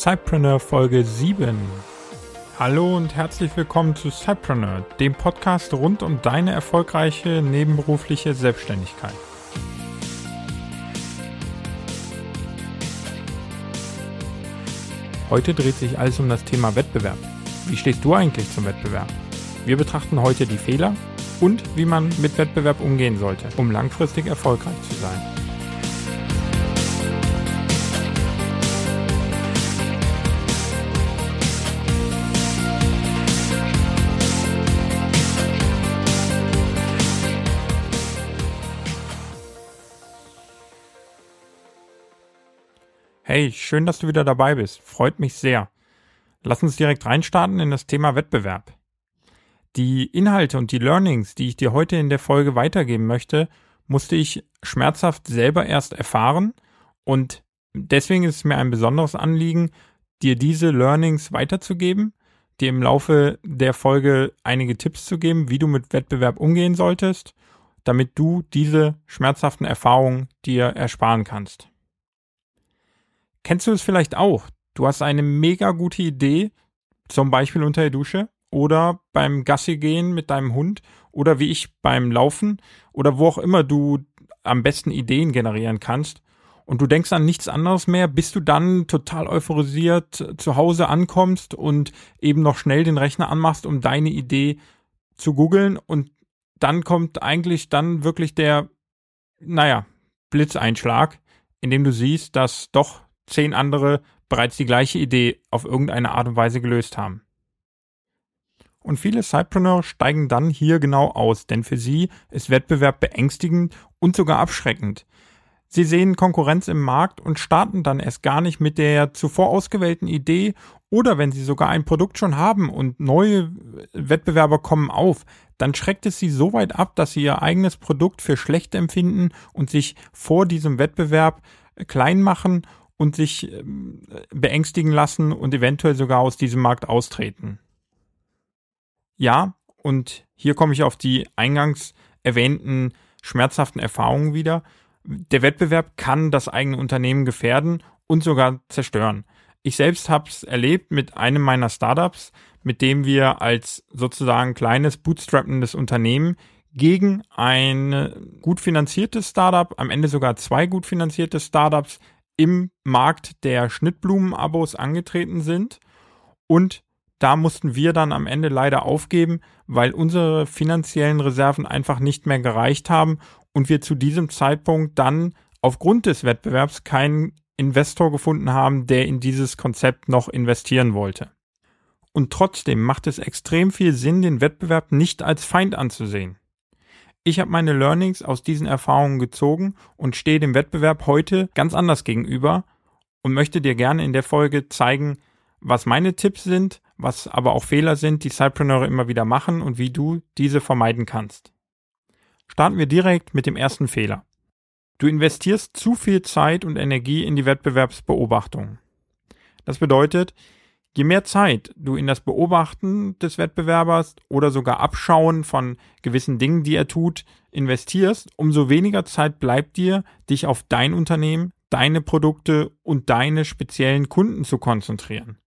Cypreneur Folge 7. Hallo und herzlich willkommen zu Cypreneur, dem Podcast rund um deine erfolgreiche nebenberufliche Selbstständigkeit. Heute dreht sich alles um das Thema Wettbewerb. Wie stehst du eigentlich zum Wettbewerb? Wir betrachten heute die Fehler und wie man mit Wettbewerb umgehen sollte, um langfristig erfolgreich zu sein. Hey, schön, dass du wieder dabei bist. Freut mich sehr. Lass uns direkt reinstarten in das Thema Wettbewerb. Die Inhalte und die Learnings, die ich dir heute in der Folge weitergeben möchte, musste ich schmerzhaft selber erst erfahren und deswegen ist es mir ein besonderes Anliegen, dir diese Learnings weiterzugeben, dir im Laufe der Folge einige Tipps zu geben, wie du mit Wettbewerb umgehen solltest, damit du diese schmerzhaften Erfahrungen dir ersparen kannst. Kennst du es vielleicht auch? Du hast eine mega gute Idee, zum Beispiel unter der Dusche oder beim Gassi gehen mit deinem Hund oder wie ich beim Laufen oder wo auch immer du am besten Ideen generieren kannst und du denkst an nichts anderes mehr, bis du dann total euphorisiert zu Hause ankommst und eben noch schnell den Rechner anmachst, um deine Idee zu googeln und dann kommt eigentlich dann wirklich der, naja, Blitzeinschlag, in dem du siehst, dass doch zehn andere bereits die gleiche Idee auf irgendeine Art und Weise gelöst haben. Und viele Sidepreneur steigen dann hier genau aus, denn für sie ist Wettbewerb beängstigend und sogar abschreckend. Sie sehen Konkurrenz im Markt und starten dann erst gar nicht mit der zuvor ausgewählten Idee oder wenn sie sogar ein Produkt schon haben und neue Wettbewerber kommen auf, dann schreckt es sie so weit ab, dass sie ihr eigenes Produkt für schlecht empfinden und sich vor diesem Wettbewerb klein machen und sich ähm, beängstigen lassen und eventuell sogar aus diesem Markt austreten. Ja, und hier komme ich auf die eingangs erwähnten schmerzhaften Erfahrungen wieder. Der Wettbewerb kann das eigene Unternehmen gefährden und sogar zerstören. Ich selbst habe es erlebt mit einem meiner Startups, mit dem wir als sozusagen kleines bootstrappendes Unternehmen gegen ein gut finanziertes Startup, am Ende sogar zwei gut finanzierte Startups im Markt der Schnittblumenabos angetreten sind und da mussten wir dann am Ende leider aufgeben, weil unsere finanziellen Reserven einfach nicht mehr gereicht haben und wir zu diesem Zeitpunkt dann aufgrund des Wettbewerbs keinen Investor gefunden haben, der in dieses Konzept noch investieren wollte. Und trotzdem macht es extrem viel Sinn, den Wettbewerb nicht als Feind anzusehen. Ich habe meine Learnings aus diesen Erfahrungen gezogen und stehe dem Wettbewerb heute ganz anders gegenüber und möchte dir gerne in der Folge zeigen, was meine Tipps sind, was aber auch Fehler sind, die Sidepreneure immer wieder machen und wie du diese vermeiden kannst. Starten wir direkt mit dem ersten Fehler. Du investierst zu viel Zeit und Energie in die Wettbewerbsbeobachtung. Das bedeutet, Je mehr Zeit du in das Beobachten des Wettbewerbers oder sogar Abschauen von gewissen Dingen, die er tut, investierst, umso weniger Zeit bleibt dir, dich auf dein Unternehmen, deine Produkte und deine speziellen Kunden zu konzentrieren.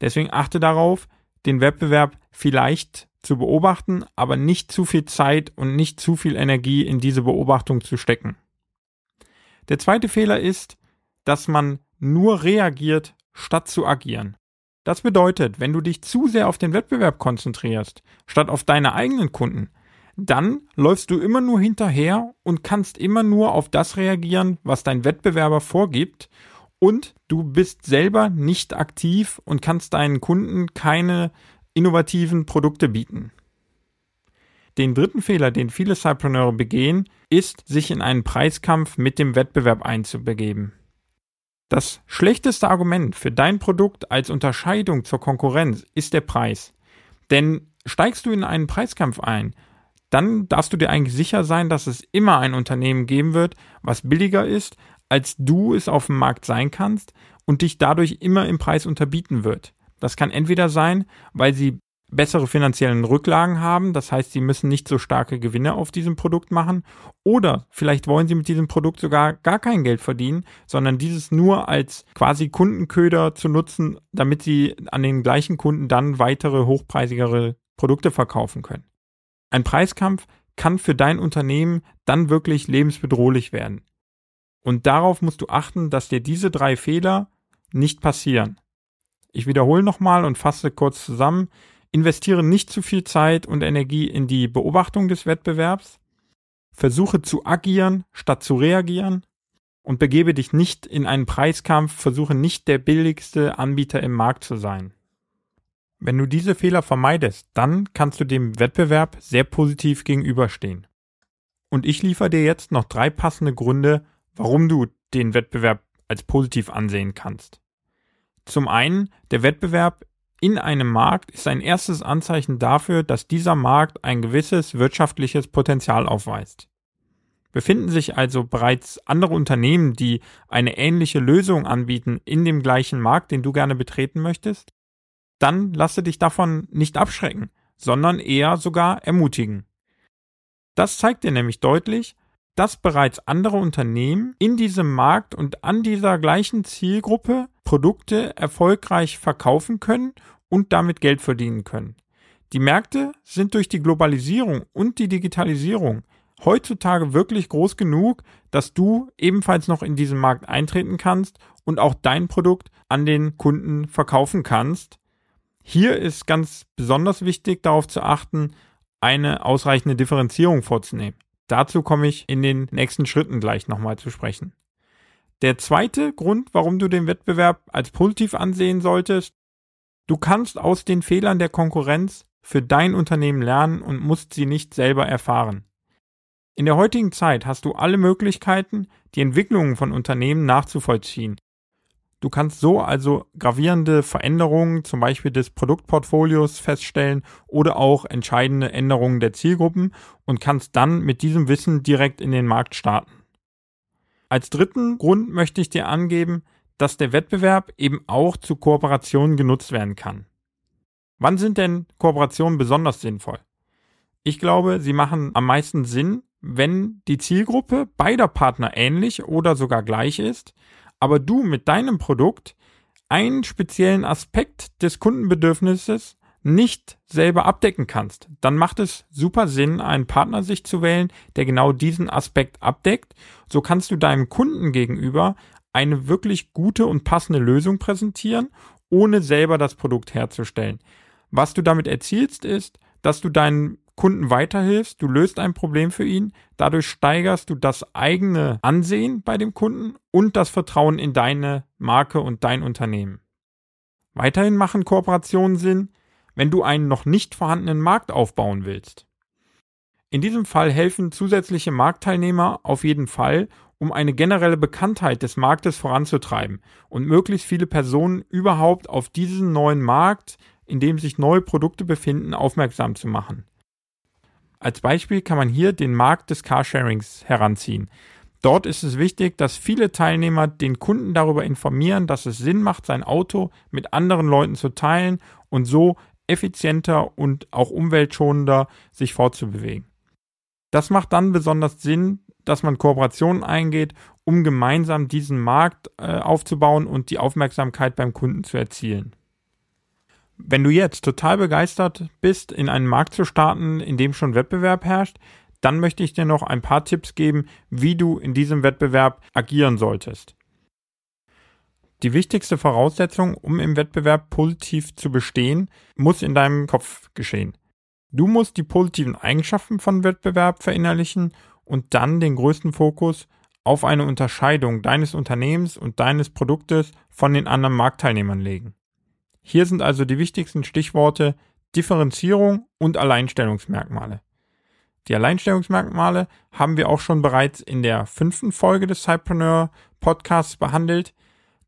Deswegen achte darauf, den Wettbewerb vielleicht zu beobachten, aber nicht zu viel Zeit und nicht zu viel Energie in diese Beobachtung zu stecken. Der zweite Fehler ist, dass man nur reagiert, statt zu agieren. Das bedeutet, wenn du dich zu sehr auf den Wettbewerb konzentrierst, statt auf deine eigenen Kunden, dann läufst du immer nur hinterher und kannst immer nur auf das reagieren, was dein Wettbewerber vorgibt und du bist selber nicht aktiv und kannst deinen Kunden keine innovativen Produkte bieten. Den dritten Fehler, den viele Cypreneure begehen, ist, sich in einen Preiskampf mit dem Wettbewerb einzubegeben. Das schlechteste Argument für dein Produkt als Unterscheidung zur Konkurrenz ist der Preis. Denn steigst du in einen Preiskampf ein, dann darfst du dir eigentlich sicher sein, dass es immer ein Unternehmen geben wird, was billiger ist, als du es auf dem Markt sein kannst und dich dadurch immer im Preis unterbieten wird. Das kann entweder sein, weil sie bessere finanziellen Rücklagen haben, das heißt, sie müssen nicht so starke Gewinne auf diesem Produkt machen, oder vielleicht wollen sie mit diesem Produkt sogar gar kein Geld verdienen, sondern dieses nur als quasi Kundenköder zu nutzen, damit sie an den gleichen Kunden dann weitere hochpreisigere Produkte verkaufen können. Ein Preiskampf kann für dein Unternehmen dann wirklich lebensbedrohlich werden. Und darauf musst du achten, dass dir diese drei Fehler nicht passieren. Ich wiederhole nochmal und fasse kurz zusammen. Investiere nicht zu viel Zeit und Energie in die Beobachtung des Wettbewerbs. Versuche zu agieren statt zu reagieren und begebe dich nicht in einen Preiskampf, versuche nicht der billigste Anbieter im Markt zu sein. Wenn du diese Fehler vermeidest, dann kannst du dem Wettbewerb sehr positiv gegenüberstehen. Und ich liefere dir jetzt noch drei passende Gründe, warum du den Wettbewerb als positiv ansehen kannst. Zum einen, der Wettbewerb in einem Markt ist ein erstes Anzeichen dafür, dass dieser Markt ein gewisses wirtschaftliches Potenzial aufweist. Befinden sich also bereits andere Unternehmen, die eine ähnliche Lösung anbieten in dem gleichen Markt, den du gerne betreten möchtest? Dann lasse dich davon nicht abschrecken, sondern eher sogar ermutigen. Das zeigt dir nämlich deutlich, dass bereits andere Unternehmen in diesem Markt und an dieser gleichen Zielgruppe Produkte erfolgreich verkaufen können und damit Geld verdienen können. Die Märkte sind durch die Globalisierung und die Digitalisierung heutzutage wirklich groß genug, dass du ebenfalls noch in diesen Markt eintreten kannst und auch dein Produkt an den Kunden verkaufen kannst. Hier ist ganz besonders wichtig darauf zu achten, eine ausreichende Differenzierung vorzunehmen. Dazu komme ich in den nächsten Schritten gleich nochmal zu sprechen. Der zweite Grund, warum du den Wettbewerb als positiv ansehen solltest, Du kannst aus den Fehlern der Konkurrenz für dein Unternehmen lernen und musst sie nicht selber erfahren. In der heutigen Zeit hast du alle Möglichkeiten, die Entwicklungen von Unternehmen nachzuvollziehen. Du kannst so also gravierende Veränderungen, zum Beispiel des Produktportfolios, feststellen oder auch entscheidende Änderungen der Zielgruppen und kannst dann mit diesem Wissen direkt in den Markt starten. Als dritten Grund möchte ich dir angeben, dass der Wettbewerb eben auch zu Kooperationen genutzt werden kann. Wann sind denn Kooperationen besonders sinnvoll? Ich glaube, sie machen am meisten Sinn, wenn die Zielgruppe beider Partner ähnlich oder sogar gleich ist, aber du mit deinem Produkt einen speziellen Aspekt des Kundenbedürfnisses nicht selber abdecken kannst, dann macht es super Sinn, einen Partner sich zu wählen, der genau diesen Aspekt abdeckt. So kannst du deinem Kunden gegenüber eine wirklich gute und passende Lösung präsentieren, ohne selber das Produkt herzustellen. Was du damit erzielst, ist, dass du deinen Kunden weiterhilfst, du löst ein Problem für ihn, dadurch steigerst du das eigene Ansehen bei dem Kunden und das Vertrauen in deine Marke und dein Unternehmen. Weiterhin machen Kooperationen Sinn, wenn du einen noch nicht vorhandenen Markt aufbauen willst. In diesem Fall helfen zusätzliche Marktteilnehmer auf jeden Fall, um eine generelle Bekanntheit des Marktes voranzutreiben und möglichst viele Personen überhaupt auf diesen neuen Markt, in dem sich neue Produkte befinden, aufmerksam zu machen. Als Beispiel kann man hier den Markt des Carsharings heranziehen. Dort ist es wichtig, dass viele Teilnehmer den Kunden darüber informieren, dass es Sinn macht, sein Auto mit anderen Leuten zu teilen und so effizienter und auch umweltschonender sich fortzubewegen. Das macht dann besonders Sinn, dass man Kooperationen eingeht, um gemeinsam diesen Markt äh, aufzubauen und die Aufmerksamkeit beim Kunden zu erzielen. Wenn du jetzt total begeistert bist, in einen Markt zu starten, in dem schon Wettbewerb herrscht, dann möchte ich dir noch ein paar Tipps geben, wie du in diesem Wettbewerb agieren solltest. Die wichtigste Voraussetzung, um im Wettbewerb positiv zu bestehen, muss in deinem Kopf geschehen. Du musst die positiven Eigenschaften von Wettbewerb verinnerlichen und dann den größten Fokus auf eine Unterscheidung deines Unternehmens und deines Produktes von den anderen Marktteilnehmern legen. Hier sind also die wichtigsten Stichworte Differenzierung und Alleinstellungsmerkmale. Die Alleinstellungsmerkmale haben wir auch schon bereits in der fünften Folge des Cypreneur Podcasts behandelt.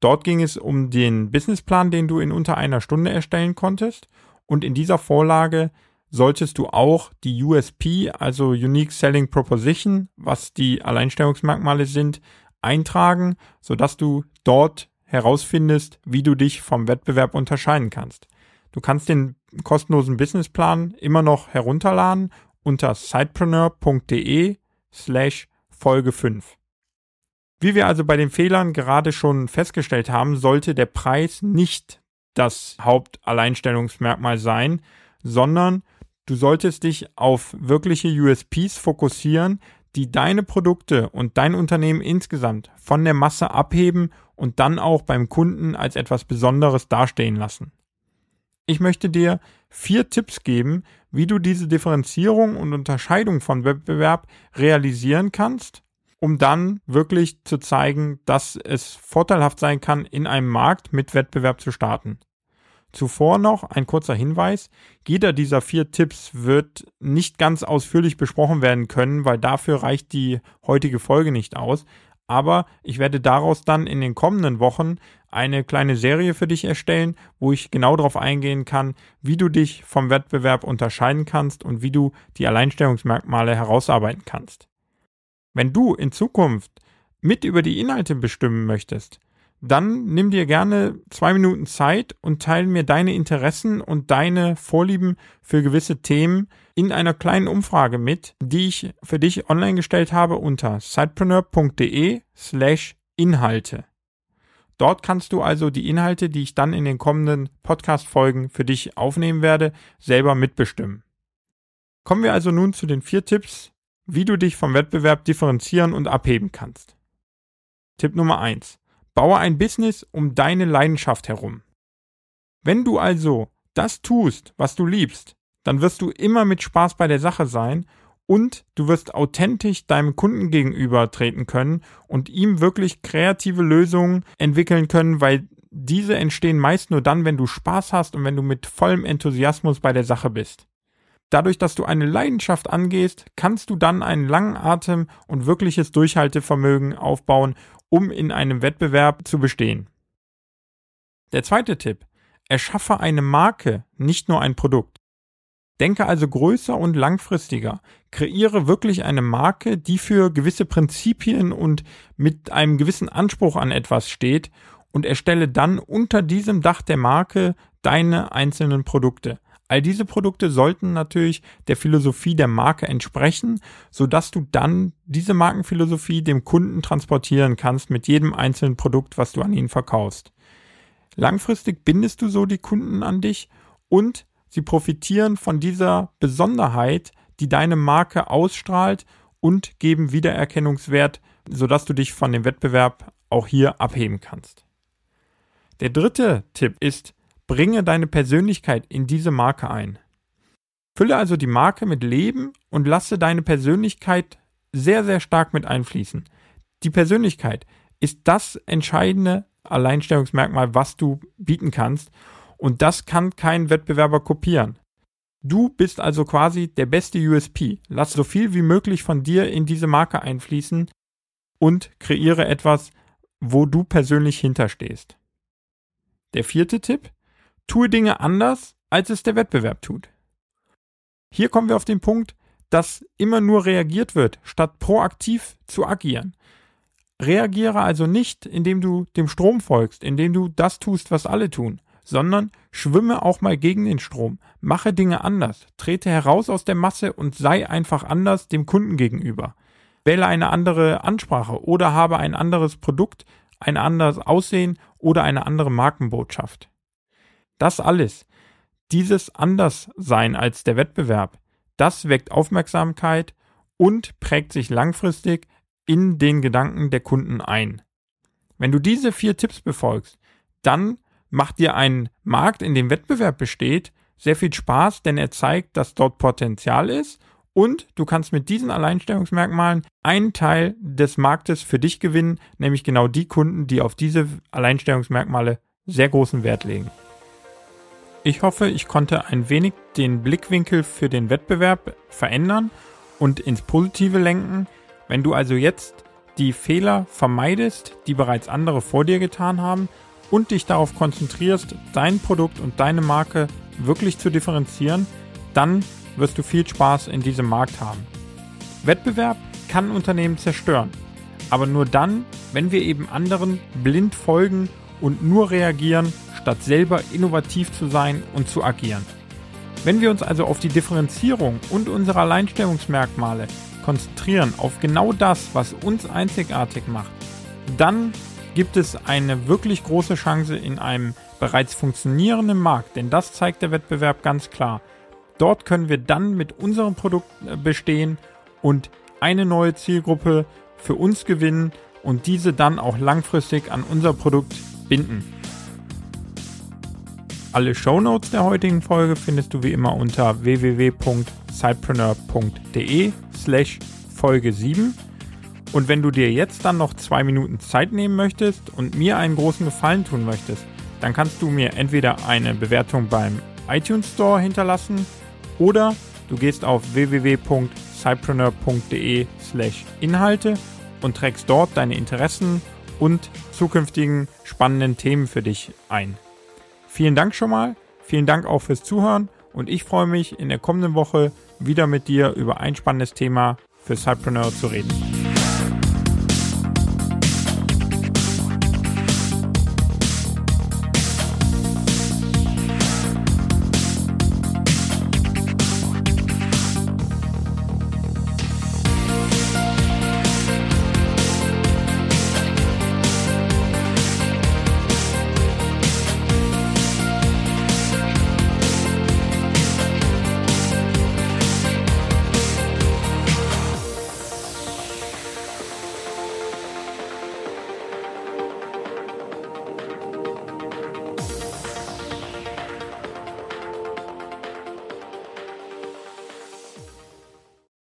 Dort ging es um den Businessplan, den du in unter einer Stunde erstellen konntest. Und in dieser Vorlage solltest du auch die USP, also Unique Selling Proposition, was die Alleinstellungsmerkmale sind, eintragen, sodass du dort herausfindest, wie du dich vom Wettbewerb unterscheiden kannst. Du kannst den kostenlosen Businessplan immer noch herunterladen unter sidepreneur.de slash Folge 5. Wie wir also bei den Fehlern gerade schon festgestellt haben, sollte der Preis nicht das Hauptalleinstellungsmerkmal sein, sondern du solltest dich auf wirkliche USPs fokussieren, die deine Produkte und dein Unternehmen insgesamt von der Masse abheben und dann auch beim Kunden als etwas Besonderes dastehen lassen. Ich möchte dir vier Tipps geben, wie du diese Differenzierung und Unterscheidung von Wettbewerb realisieren kannst, um dann wirklich zu zeigen, dass es vorteilhaft sein kann, in einem Markt mit Wettbewerb zu starten. Zuvor noch ein kurzer Hinweis. Jeder dieser vier Tipps wird nicht ganz ausführlich besprochen werden können, weil dafür reicht die heutige Folge nicht aus. Aber ich werde daraus dann in den kommenden Wochen eine kleine Serie für dich erstellen, wo ich genau darauf eingehen kann, wie du dich vom Wettbewerb unterscheiden kannst und wie du die Alleinstellungsmerkmale herausarbeiten kannst. Wenn du in Zukunft mit über die Inhalte bestimmen möchtest, dann nimm dir gerne zwei Minuten Zeit und teile mir deine Interessen und deine Vorlieben für gewisse Themen in einer kleinen Umfrage mit, die ich für dich online gestellt habe unter sidepreneur.de slash Inhalte. Dort kannst du also die Inhalte, die ich dann in den kommenden Podcast-Folgen für dich aufnehmen werde, selber mitbestimmen. Kommen wir also nun zu den vier Tipps, wie du dich vom Wettbewerb differenzieren und abheben kannst. Tipp Nummer eins: Baue ein Business um deine Leidenschaft herum. Wenn du also das tust, was du liebst, dann wirst du immer mit Spaß bei der Sache sein und du wirst authentisch deinem Kunden gegenüber treten können und ihm wirklich kreative Lösungen entwickeln können, weil diese entstehen meist nur dann, wenn du Spaß hast und wenn du mit vollem Enthusiasmus bei der Sache bist. Dadurch, dass du eine Leidenschaft angehst, kannst du dann einen langen Atem und wirkliches Durchhaltevermögen aufbauen um in einem Wettbewerb zu bestehen. Der zweite Tipp. Erschaffe eine Marke, nicht nur ein Produkt. Denke also größer und langfristiger. Kreiere wirklich eine Marke, die für gewisse Prinzipien und mit einem gewissen Anspruch an etwas steht und erstelle dann unter diesem Dach der Marke deine einzelnen Produkte. All diese Produkte sollten natürlich der Philosophie der Marke entsprechen, so dass du dann diese Markenphilosophie dem Kunden transportieren kannst mit jedem einzelnen Produkt, was du an ihn verkaufst. Langfristig bindest du so die Kunden an dich und sie profitieren von dieser Besonderheit, die deine Marke ausstrahlt und geben Wiedererkennungswert, sodass du dich von dem Wettbewerb auch hier abheben kannst. Der dritte Tipp ist, Bringe deine Persönlichkeit in diese Marke ein. Fülle also die Marke mit Leben und lasse deine Persönlichkeit sehr, sehr stark mit einfließen. Die Persönlichkeit ist das entscheidende Alleinstellungsmerkmal, was du bieten kannst. Und das kann kein Wettbewerber kopieren. Du bist also quasi der beste USP. Lass so viel wie möglich von dir in diese Marke einfließen und kreiere etwas, wo du persönlich hinterstehst. Der vierte Tipp, tue Dinge anders, als es der Wettbewerb tut. Hier kommen wir auf den Punkt, dass immer nur reagiert wird, statt proaktiv zu agieren. Reagiere also nicht, indem du dem Strom folgst, indem du das tust, was alle tun, sondern schwimme auch mal gegen den Strom, mache Dinge anders, trete heraus aus der Masse und sei einfach anders dem Kunden gegenüber. Wähle eine andere Ansprache oder habe ein anderes Produkt, ein anderes Aussehen oder eine andere Markenbotschaft. Das alles, dieses Anderssein als der Wettbewerb, das weckt Aufmerksamkeit und prägt sich langfristig in den Gedanken der Kunden ein. Wenn du diese vier Tipps befolgst, dann macht dir ein Markt, in dem Wettbewerb besteht, sehr viel Spaß, denn er zeigt, dass dort Potenzial ist und du kannst mit diesen Alleinstellungsmerkmalen einen Teil des Marktes für dich gewinnen, nämlich genau die Kunden, die auf diese Alleinstellungsmerkmale sehr großen Wert legen. Ich hoffe, ich konnte ein wenig den Blickwinkel für den Wettbewerb verändern und ins Positive lenken. Wenn du also jetzt die Fehler vermeidest, die bereits andere vor dir getan haben und dich darauf konzentrierst, dein Produkt und deine Marke wirklich zu differenzieren, dann wirst du viel Spaß in diesem Markt haben. Wettbewerb kann Unternehmen zerstören, aber nur dann, wenn wir eben anderen blind folgen und nur reagieren, statt selber innovativ zu sein und zu agieren. Wenn wir uns also auf die Differenzierung und unsere Alleinstellungsmerkmale konzentrieren, auf genau das, was uns einzigartig macht, dann gibt es eine wirklich große Chance in einem bereits funktionierenden Markt, denn das zeigt der Wettbewerb ganz klar. Dort können wir dann mit unserem Produkt äh, bestehen und eine neue Zielgruppe für uns gewinnen und diese dann auch langfristig an unser Produkt binden. Alle Shownotes der heutigen Folge findest du wie immer unter www.sidepreneur.de slash Folge 7. Und wenn du dir jetzt dann noch zwei Minuten Zeit nehmen möchtest und mir einen großen Gefallen tun möchtest, dann kannst du mir entweder eine Bewertung beim iTunes Store hinterlassen oder du gehst auf www.cypreneur.de slash Inhalte und trägst dort deine Interessen und zukünftigen spannenden Themen für dich ein. Vielen Dank schon mal, vielen Dank auch fürs Zuhören und ich freue mich in der kommenden Woche wieder mit dir über ein spannendes Thema für Cypreneur zu reden.